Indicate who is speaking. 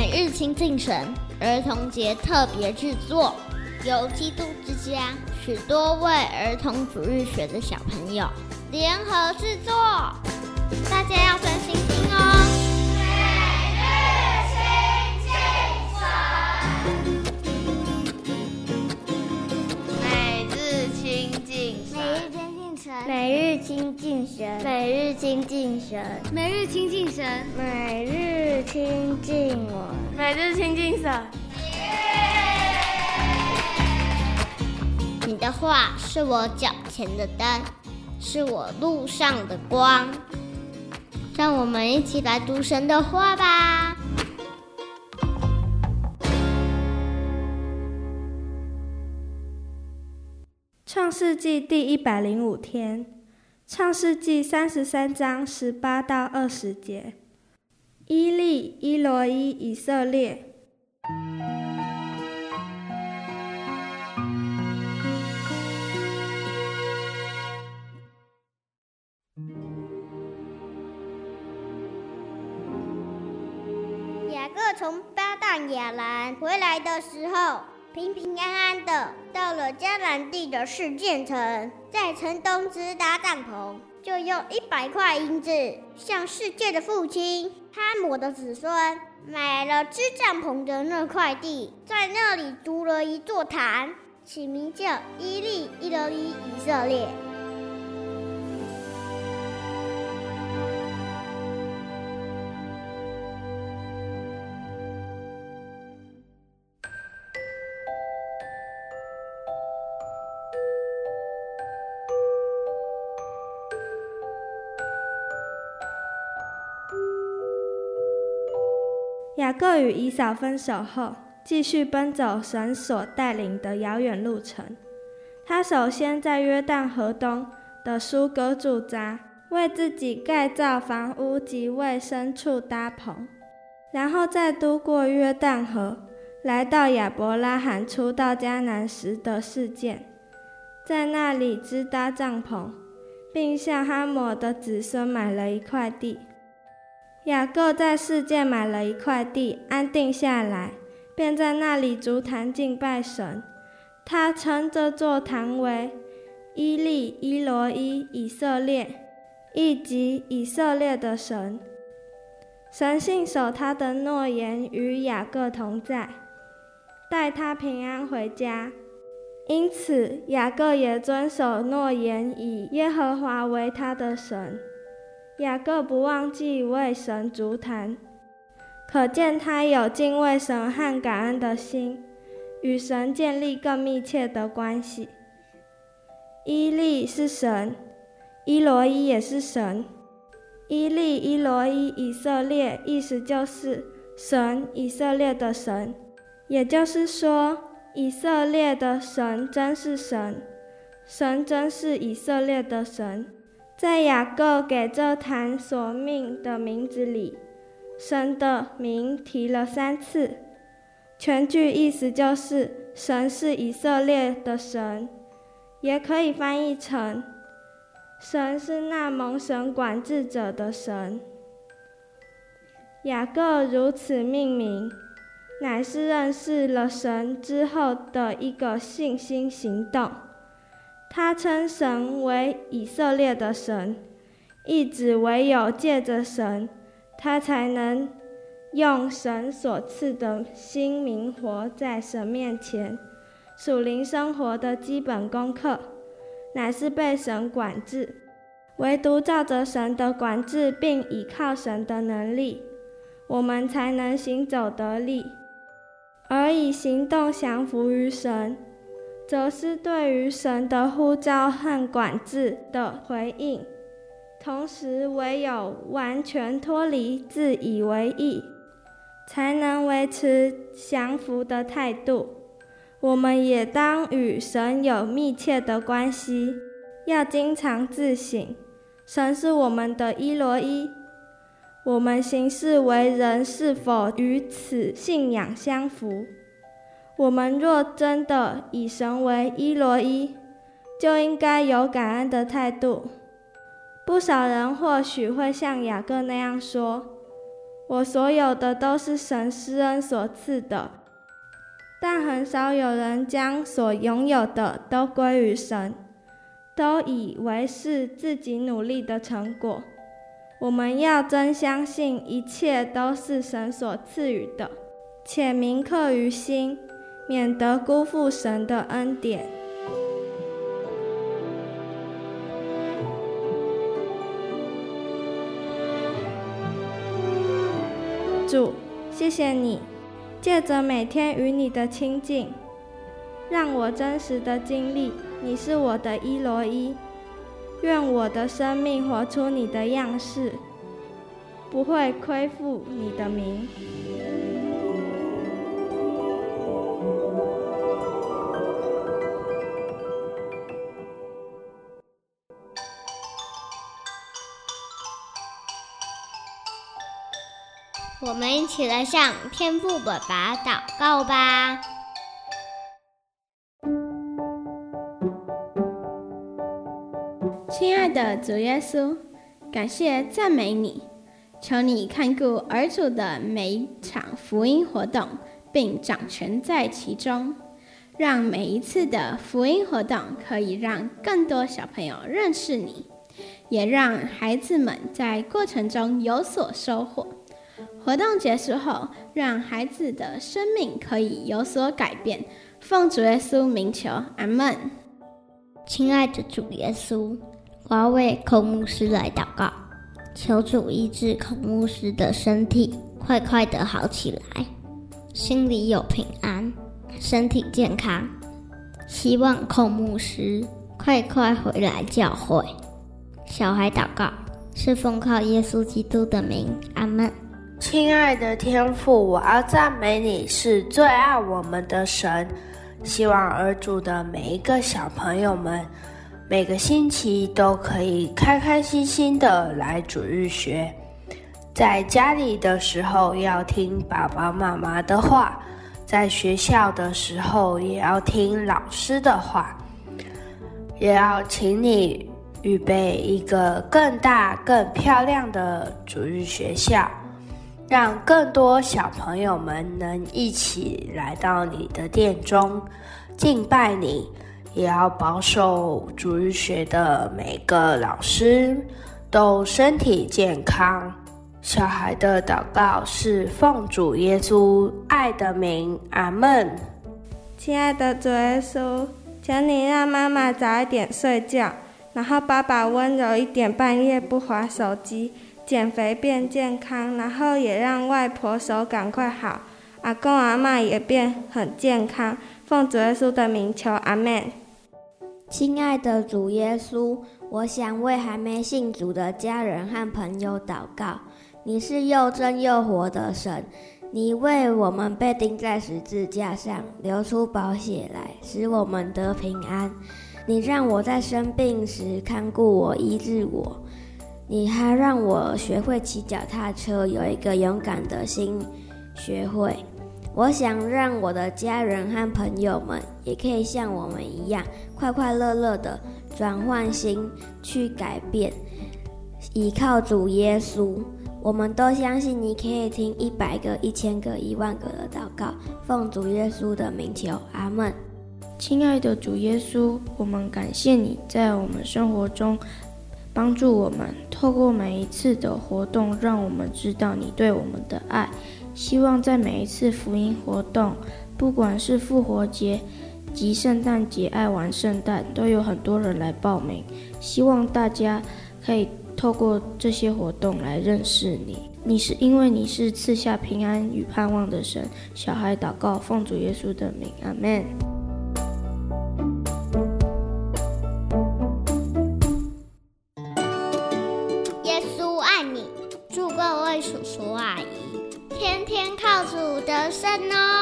Speaker 1: 每日亲近神儿童节特别制作，由基督之家许多位儿童主日学的小朋友联合制作，大家要专心
Speaker 2: 神，每日亲近神，
Speaker 3: 每日亲近神，
Speaker 1: 每日亲近
Speaker 3: 我，
Speaker 2: 每日亲近神。
Speaker 1: 你的话是我脚前的灯，是我路上的光。让我们一起来读神的话吧。
Speaker 4: 创世纪第一百零五天，创世纪三十三章十八到二十节。伊利、伊罗伊、以色列。
Speaker 5: 雅各从巴旦亚兰回来的时候，平平安安的到了迦南地的世界城，在城东支搭帐篷，就用一百块银子向世界的父亲哈姆的子孙买了支帐篷的那块地，在那里筑了一座坛，起名叫伊利伊罗伊以色列。
Speaker 4: 雅各与以扫分手后，继续奔走神所带领的遥远路程。他首先在约旦河东的苏格驻扎，为自己盖造房屋及为牲畜搭棚，然后再渡过约旦河，来到亚伯拉罕初到迦南时的事件，在那里支搭帐篷，并向哈抹的子孙买了一块地。雅各在世界买了一块地，安定下来，便在那里筑坛敬拜神。他称这座坛为伊利伊罗伊以色列，意即以色列的神。神信守他的诺言，与雅各同在，带他平安回家。因此，雅各也遵守诺言，以耶和华为他的神。雅各不忘记为神足坛，可见他有敬畏神和感恩的心，与神建立更密切的关系。伊利是神，伊罗伊也是神。伊利伊罗伊以色列，意思就是神以色列的神，也就是说，以色列的神真是神，神真是以色列的神。在雅各给这坛所命的名字里，神的名提了三次，全句意思就是神是以色列的神，也可以翻译成神是那蒙神管制者的神。雅各如此命名，乃是认识了神之后的一个信心行动。他称神为以色列的神，意指唯有借着神，他才能用神所赐的新名活在神面前。属灵生活的基本功课，乃是被神管制，唯独照着神的管制，并倚靠神的能力，我们才能行走得力，而以行动降服于神。则是对于神的呼召和管制的回应，同时唯有完全脱离自以为意，才能维持降服的态度。我们也当与神有密切的关系，要经常自省：神是我们的伊罗伊，我们行事为人是否与此信仰相符？我们若真的以神为伊罗伊，就应该有感恩的态度。不少人或许会像雅各那样说：“我所有的都是神施恩所赐的，但很少有人将所拥有的都归于神，都以为是自己努力的成果。我们要真相信，一切都是神所赐予的，且铭刻于心，免得辜负神的恩典。主，谢谢你，借着每天与你的亲近，让我真实的经历你是我的一罗伊。愿我的生命活出你的样式，不会亏负你的名。
Speaker 1: 一起来向天父爸爸祷告吧。
Speaker 6: 亲爱的主耶稣，感谢赞美你，求你看顾儿主的每一场福音活动，并掌权在其中，让每一次的福音活动可以让更多小朋友认识你，也让孩子们在过程中有所收获。活动结束后，让孩子的生命可以有所改变。奉主耶稣名求，阿门。
Speaker 1: 亲爱的主耶稣。我要为孔牧师来祷告，求主医治孔牧师的身体，快快的好起来，心里有平安，身体健康。希望孔牧师快快回来教会。小孩祷告是奉靠耶稣基督的名，阿门。
Speaker 7: 亲爱的天父，我要赞美你是最爱我们的神。希望儿主的每一个小朋友们。每个星期都可以开开心心的来主日学，在家里的时候要听爸爸妈妈的话，在学校的时候也要听老师的话，也要请你预备一个更大、更漂亮的主日学校，让更多小朋友们能一起来到你的殿中敬拜你。也要保守主日学的每个老师都身体健康。小孩的祷告是奉主耶稣爱的名，阿门。
Speaker 4: 亲爱的主耶稣，请你让妈妈早一点睡觉，然后爸爸温柔一点，半夜不滑手机，减肥变健康，然后也让外婆手赶快好，阿公阿嬷也变很健康。奉主耶稣的名求，阿门。
Speaker 8: 亲爱的主耶稣，我想为还没信主的家人和朋友祷告。你是又真又活的神，你为我们被钉在十字架上，流出宝血来，使我们得平安。你让我在生病时看顾我、医治我，你还让我学会骑脚踏车，有一个勇敢的心，学会。我想让我的家人和朋友们也可以像我们一样，快快乐乐的转换心去改变，依靠主耶稣。我们都相信你可以听一百个、一千个、一万个的祷告，奉主耶稣的名求，阿门。
Speaker 9: 亲爱的主耶稣，我们感谢你在我们生活中帮助我们，透过每一次的活动，让我们知道你对我们的爱。希望在每一次福音活动，不管是复活节及圣诞节，爱玩圣诞，都有很多人来报名。希望大家可以透过这些活动来认识你。你是因为你是赐下平安与盼望的神。小孩祷告，奉主耶稣的名，阿
Speaker 1: 门。Rosanna.